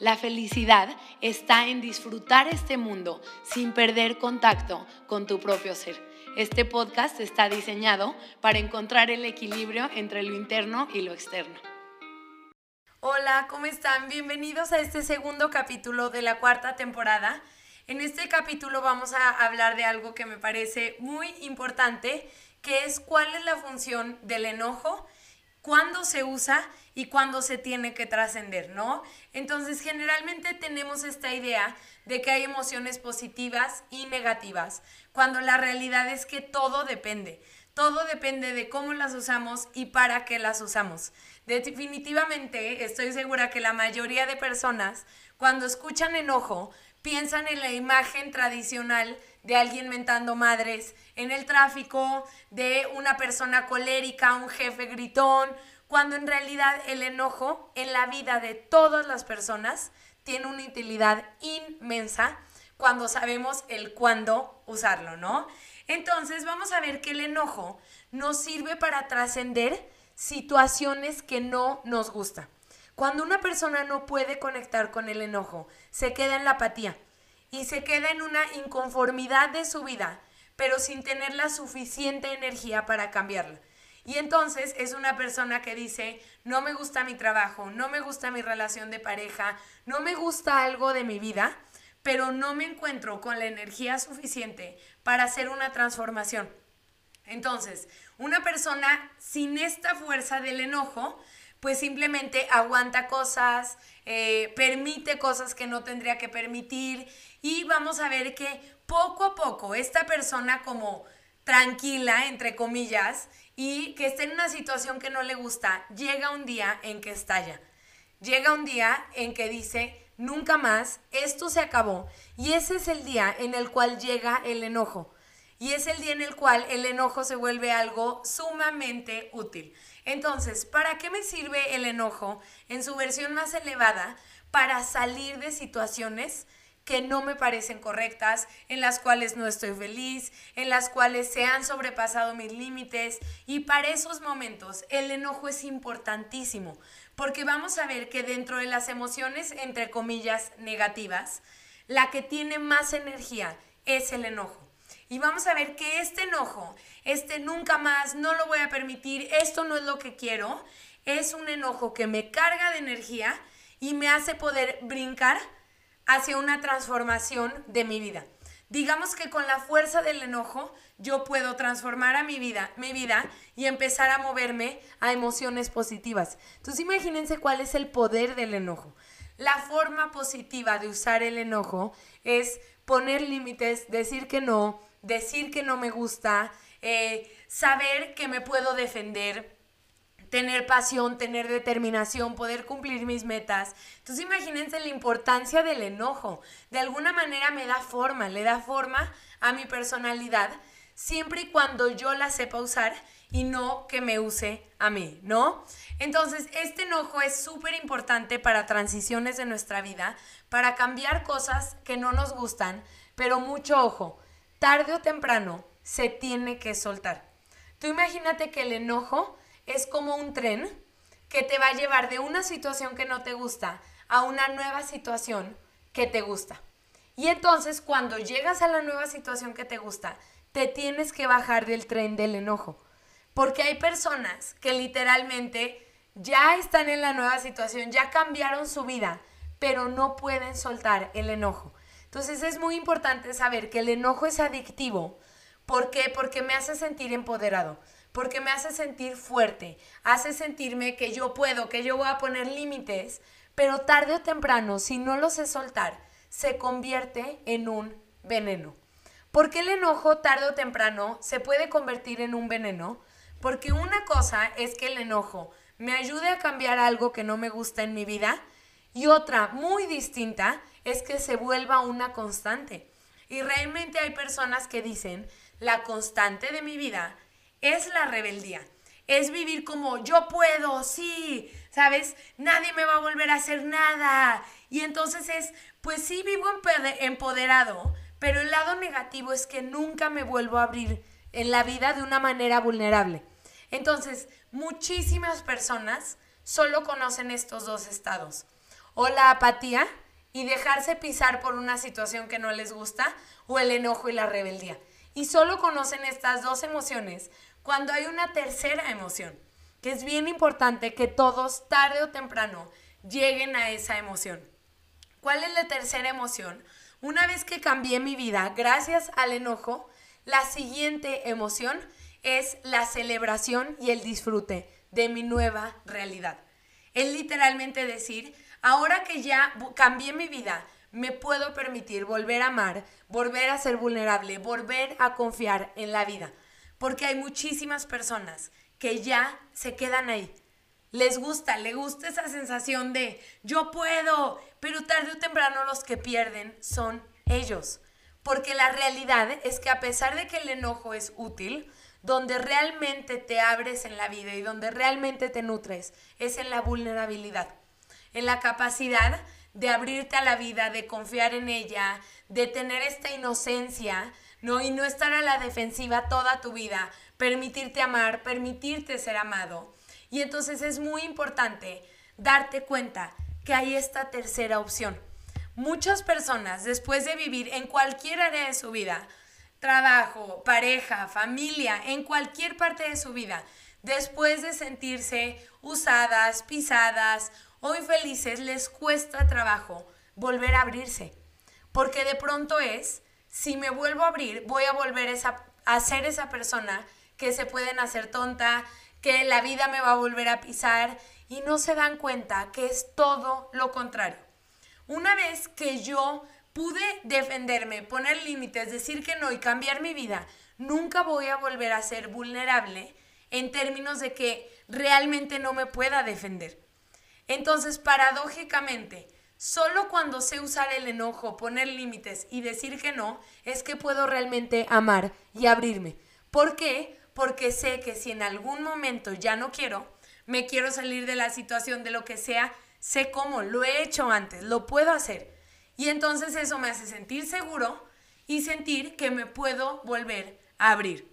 La felicidad está en disfrutar este mundo sin perder contacto con tu propio ser. Este podcast está diseñado para encontrar el equilibrio entre lo interno y lo externo. Hola, ¿cómo están? Bienvenidos a este segundo capítulo de la cuarta temporada. En este capítulo vamos a hablar de algo que me parece muy importante, que es cuál es la función del enojo, cuándo se usa y cuándo se tiene que trascender, ¿no? Entonces, generalmente tenemos esta idea de que hay emociones positivas y negativas, cuando la realidad es que todo depende. Todo depende de cómo las usamos y para qué las usamos. Definitivamente estoy segura que la mayoría de personas cuando escuchan enojo piensan en la imagen tradicional de alguien mentando madres en el tráfico, de una persona colérica, un jefe gritón, cuando en realidad el enojo en la vida de todas las personas tiene una utilidad inmensa cuando sabemos el cuándo usarlo, ¿no? Entonces vamos a ver que el enojo nos sirve para trascender situaciones que no nos gustan. Cuando una persona no puede conectar con el enojo, se queda en la apatía y se queda en una inconformidad de su vida, pero sin tener la suficiente energía para cambiarla. Y entonces es una persona que dice, no me gusta mi trabajo, no me gusta mi relación de pareja, no me gusta algo de mi vida, pero no me encuentro con la energía suficiente para hacer una transformación. Entonces, una persona sin esta fuerza del enojo, pues simplemente aguanta cosas, eh, permite cosas que no tendría que permitir y vamos a ver que poco a poco esta persona como tranquila, entre comillas, y que esté en una situación que no le gusta, llega un día en que estalla. Llega un día en que dice, nunca más, esto se acabó. Y ese es el día en el cual llega el enojo. Y es el día en el cual el enojo se vuelve algo sumamente útil. Entonces, ¿para qué me sirve el enojo en su versión más elevada? Para salir de situaciones que no me parecen correctas, en las cuales no estoy feliz, en las cuales se han sobrepasado mis límites. Y para esos momentos el enojo es importantísimo, porque vamos a ver que dentro de las emociones, entre comillas, negativas, la que tiene más energía es el enojo. Y vamos a ver que este enojo, este nunca más, no lo voy a permitir, esto no es lo que quiero, es un enojo que me carga de energía y me hace poder brincar hacia una transformación de mi vida. Digamos que con la fuerza del enojo yo puedo transformar a mi vida, mi vida y empezar a moverme a emociones positivas. Entonces imagínense cuál es el poder del enojo. La forma positiva de usar el enojo es poner límites, decir que no, decir que no me gusta, eh, saber que me puedo defender, tener pasión, tener determinación, poder cumplir mis metas. Entonces imagínense la importancia del enojo. De alguna manera me da forma, le da forma a mi personalidad, siempre y cuando yo la sepa usar y no que me use a mí, ¿no? Entonces, este enojo es súper importante para transiciones de nuestra vida, para cambiar cosas que no nos gustan, pero mucho ojo, tarde o temprano se tiene que soltar. Tú imagínate que el enojo es como un tren que te va a llevar de una situación que no te gusta a una nueva situación que te gusta. Y entonces cuando llegas a la nueva situación que te gusta, te tienes que bajar del tren del enojo. Porque hay personas que literalmente ya están en la nueva situación, ya cambiaron su vida, pero no pueden soltar el enojo. Entonces es muy importante saber que el enojo es adictivo. ¿Por qué? Porque me hace sentir empoderado porque me hace sentir fuerte, hace sentirme que yo puedo, que yo voy a poner límites, pero tarde o temprano, si no lo sé soltar, se convierte en un veneno. ¿Por qué el enojo tarde o temprano se puede convertir en un veneno? Porque una cosa es que el enojo me ayude a cambiar algo que no me gusta en mi vida Y otra muy distinta es que se vuelva una constante. Y realmente hay personas que dicen, la constante de mi vida es la rebeldía. Es vivir como yo puedo, sí, ¿sabes? Nadie me va a volver a hacer nada. Y entonces es, pues sí, vivo empoderado, pero el lado negativo es que nunca me vuelvo a abrir en la vida de una manera vulnerable. Entonces, muchísimas personas solo conocen estos dos estados. O la apatía y dejarse pisar por una situación que no les gusta, o el enojo y la rebeldía. Y solo conocen estas dos emociones cuando hay una tercera emoción, que es bien importante que todos, tarde o temprano, lleguen a esa emoción. ¿Cuál es la tercera emoción? Una vez que cambié mi vida gracias al enojo, la siguiente emoción es la celebración y el disfrute de mi nueva realidad. Es literalmente decir, ahora que ya cambié mi vida, me puedo permitir volver a amar, volver a ser vulnerable, volver a confiar en la vida. Porque hay muchísimas personas que ya se quedan ahí. Les gusta, le gusta esa sensación de yo puedo, pero tarde o temprano los que pierden son ellos. Porque la realidad es que a pesar de que el enojo es útil, donde realmente te abres en la vida y donde realmente te nutres es en la vulnerabilidad, en la capacidad de abrirte a la vida, de confiar en ella, de tener esta inocencia, ¿no? Y no estar a la defensiva toda tu vida, permitirte amar, permitirte ser amado. Y entonces es muy importante darte cuenta que hay esta tercera opción. Muchas personas, después de vivir en cualquier área de su vida, trabajo, pareja, familia, en cualquier parte de su vida, después de sentirse usadas, pisadas o infelices, les cuesta trabajo volver a abrirse. Porque de pronto es, si me vuelvo a abrir, voy a volver a ser esa persona que se pueden hacer tonta, que la vida me va a volver a pisar y no se dan cuenta que es todo lo contrario. Una vez que yo pude defenderme, poner límites, decir que no y cambiar mi vida, nunca voy a volver a ser vulnerable en términos de que realmente no me pueda defender. Entonces, paradójicamente, solo cuando sé usar el enojo, poner límites y decir que no, es que puedo realmente amar y abrirme. ¿Por qué? Porque sé que si en algún momento ya no quiero, me quiero salir de la situación, de lo que sea, sé cómo, lo he hecho antes, lo puedo hacer. Y entonces eso me hace sentir seguro y sentir que me puedo volver a abrir.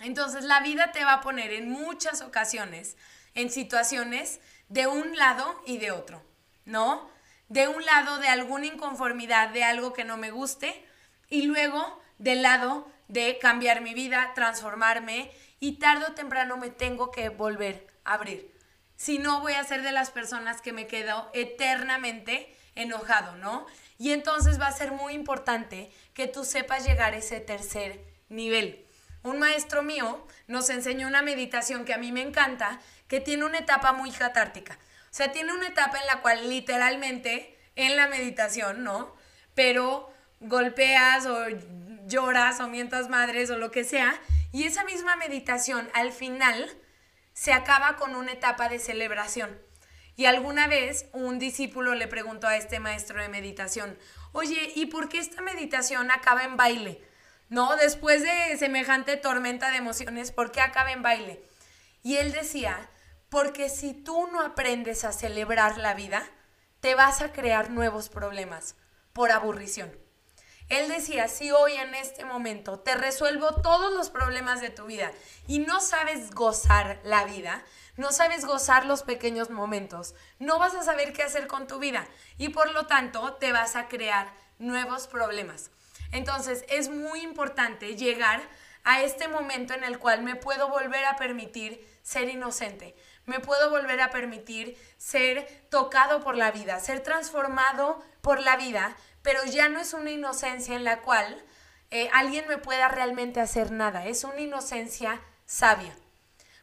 Entonces la vida te va a poner en muchas ocasiones en situaciones de un lado y de otro, ¿no? De un lado de alguna inconformidad, de algo que no me guste, y luego del lado de cambiar mi vida, transformarme, y tarde o temprano me tengo que volver a abrir. Si no, voy a ser de las personas que me quedo eternamente enojado, ¿no? Y entonces va a ser muy importante que tú sepas llegar a ese tercer nivel. Un maestro mío nos enseñó una meditación que a mí me encanta, que tiene una etapa muy catártica. O sea, tiene una etapa en la cual literalmente en la meditación, ¿no? Pero golpeas o lloras o mientas madres o lo que sea. Y esa misma meditación al final se acaba con una etapa de celebración. Y alguna vez un discípulo le preguntó a este maestro de meditación, oye, ¿y por qué esta meditación acaba en baile? ¿No? Después de semejante tormenta de emociones, ¿por qué acaba en baile? Y él decía, porque si tú no aprendes a celebrar la vida, te vas a crear nuevos problemas por aburrición. Él decía, si hoy en este momento te resuelvo todos los problemas de tu vida y no sabes gozar la vida, no sabes gozar los pequeños momentos, no vas a saber qué hacer con tu vida y por lo tanto te vas a crear nuevos problemas. Entonces es muy importante llegar a este momento en el cual me puedo volver a permitir ser inocente, me puedo volver a permitir ser tocado por la vida, ser transformado por la vida, pero ya no es una inocencia en la cual eh, alguien me pueda realmente hacer nada, es una inocencia sabia.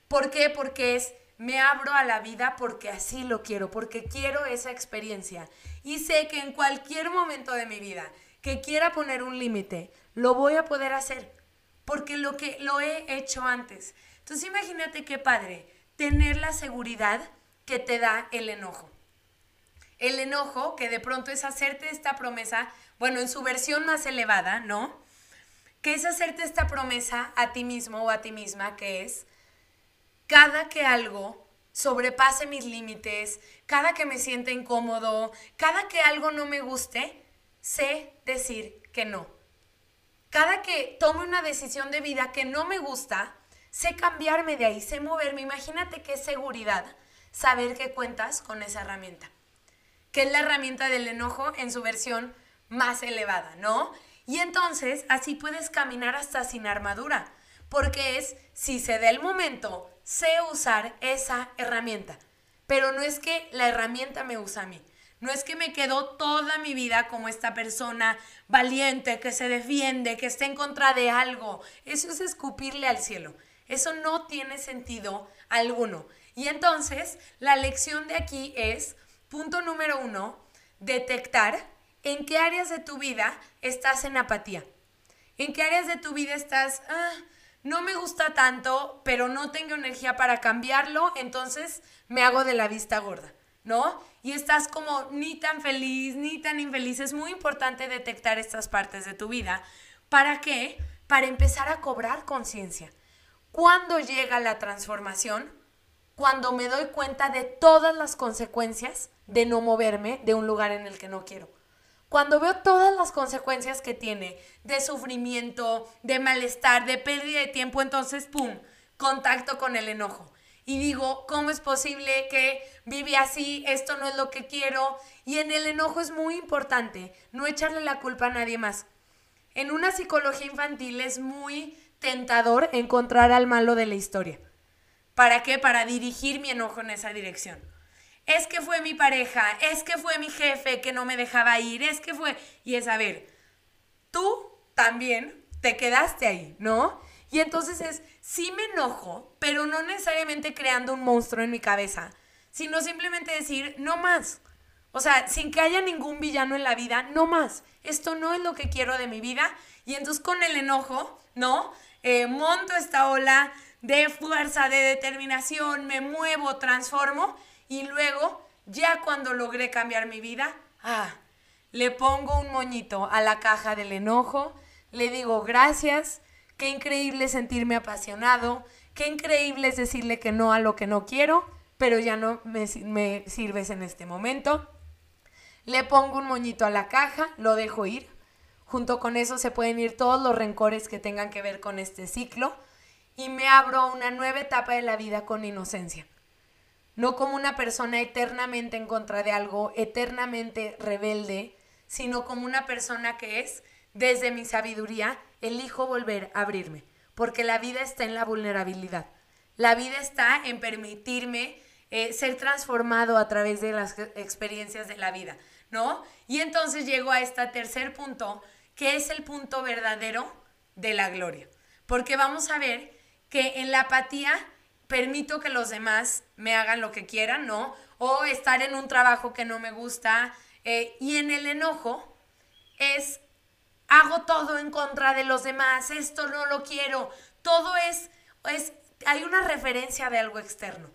¿Por qué? Porque es, me abro a la vida porque así lo quiero, porque quiero esa experiencia. Y sé que en cualquier momento de mi vida que quiera poner un límite, lo voy a poder hacer, porque lo que lo he hecho antes. Entonces imagínate qué padre tener la seguridad que te da el enojo. El enojo, que de pronto es hacerte esta promesa, bueno, en su versión más elevada, ¿no? Que es hacerte esta promesa a ti mismo o a ti misma, que es, cada que algo sobrepase mis límites, cada que me sienta incómodo, cada que algo no me guste, sé decir que no. Cada que tome una decisión de vida que no me gusta, sé cambiarme de ahí, sé moverme. Imagínate qué seguridad saber que cuentas con esa herramienta, que es la herramienta del enojo en su versión más elevada, ¿no? Y entonces así puedes caminar hasta sin armadura, porque es, si se da el momento, sé usar esa herramienta. Pero no es que la herramienta me usa a mí. No es que me quedo toda mi vida como esta persona valiente, que se defiende, que está en contra de algo. Eso es escupirle al cielo. Eso no tiene sentido alguno. Y entonces, la lección de aquí es, punto número uno, detectar en qué áreas de tu vida estás en apatía. En qué áreas de tu vida estás, ah, no me gusta tanto, pero no tengo energía para cambiarlo, entonces me hago de la vista gorda, ¿no? Y estás como ni tan feliz, ni tan infeliz. Es muy importante detectar estas partes de tu vida. ¿Para qué? Para empezar a cobrar conciencia. ¿Cuándo llega la transformación? Cuando me doy cuenta de todas las consecuencias de no moverme de un lugar en el que no quiero. Cuando veo todas las consecuencias que tiene de sufrimiento, de malestar, de pérdida de tiempo, entonces, ¡pum!, contacto con el enojo. Y digo, ¿cómo es posible que vive así? Esto no es lo que quiero. Y en el enojo es muy importante no echarle la culpa a nadie más. En una psicología infantil es muy tentador encontrar al malo de la historia. ¿Para qué? Para dirigir mi enojo en esa dirección es que fue mi pareja, es que fue mi jefe que no me dejaba ir, es que fue... Y es, a ver, tú también te quedaste ahí, ¿no? Y entonces es, sí me enojo, pero no necesariamente creando un monstruo en mi cabeza, sino simplemente decir, no más. O sea, sin que haya ningún villano en la vida, no más. Esto no es lo que quiero de mi vida. Y entonces con el enojo, ¿no? Eh, monto esta ola de fuerza, de determinación, me muevo, transformo y luego, ya cuando logré cambiar mi vida, ah, le pongo un moñito a la caja del enojo, le digo gracias, qué increíble sentirme apasionado, qué increíble es decirle que no a lo que no quiero, pero ya no me, me sirves en este momento. Le pongo un moñito a la caja, lo dejo ir. Junto con eso se pueden ir todos los rencores que tengan que ver con este ciclo y me abro a una nueva etapa de la vida con inocencia no como una persona eternamente en contra de algo, eternamente rebelde, sino como una persona que es, desde mi sabiduría, elijo volver a abrirme, porque la vida está en la vulnerabilidad. La vida está en permitirme eh, ser transformado a través de las experiencias de la vida, ¿no? Y entonces llego a este tercer punto, que es el punto verdadero de la gloria. Porque vamos a ver que en la apatía permito que los demás me hagan lo que quieran, ¿no? O estar en un trabajo que no me gusta. Eh, y en el enojo es, hago todo en contra de los demás, esto no lo quiero. Todo es, es, hay una referencia de algo externo,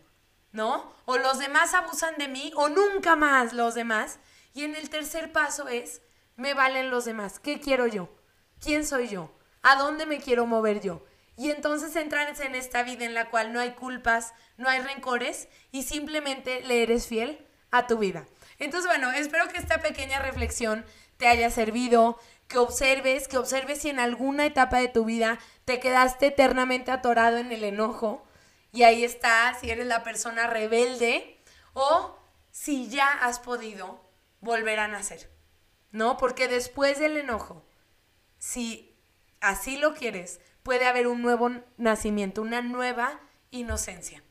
¿no? O los demás abusan de mí o nunca más los demás. Y en el tercer paso es, me valen los demás. ¿Qué quiero yo? ¿Quién soy yo? ¿A dónde me quiero mover yo? Y entonces entras en esta vida en la cual no hay culpas, no hay rencores y simplemente le eres fiel a tu vida. Entonces, bueno, espero que esta pequeña reflexión te haya servido, que observes, que observes si en alguna etapa de tu vida te quedaste eternamente atorado en el enojo y ahí está, si eres la persona rebelde o si ya has podido volver a nacer, ¿no? Porque después del enojo, si así lo quieres, puede haber un nuevo nacimiento, una nueva inocencia.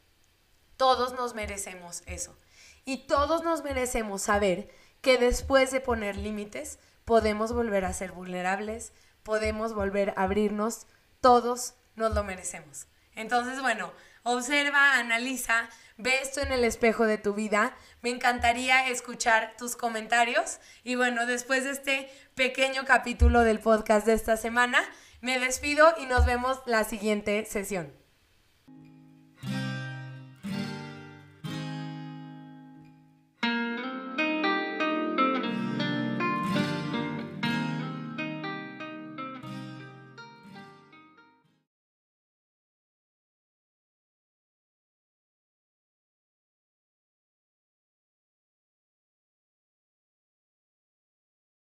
Todos nos merecemos eso. Y todos nos merecemos saber que después de poner límites, podemos volver a ser vulnerables, podemos volver a abrirnos, todos nos lo merecemos. Entonces, bueno, observa, analiza, ve esto en el espejo de tu vida. Me encantaría escuchar tus comentarios. Y bueno, después de este pequeño capítulo del podcast de esta semana, me despido y nos vemos la siguiente sesión.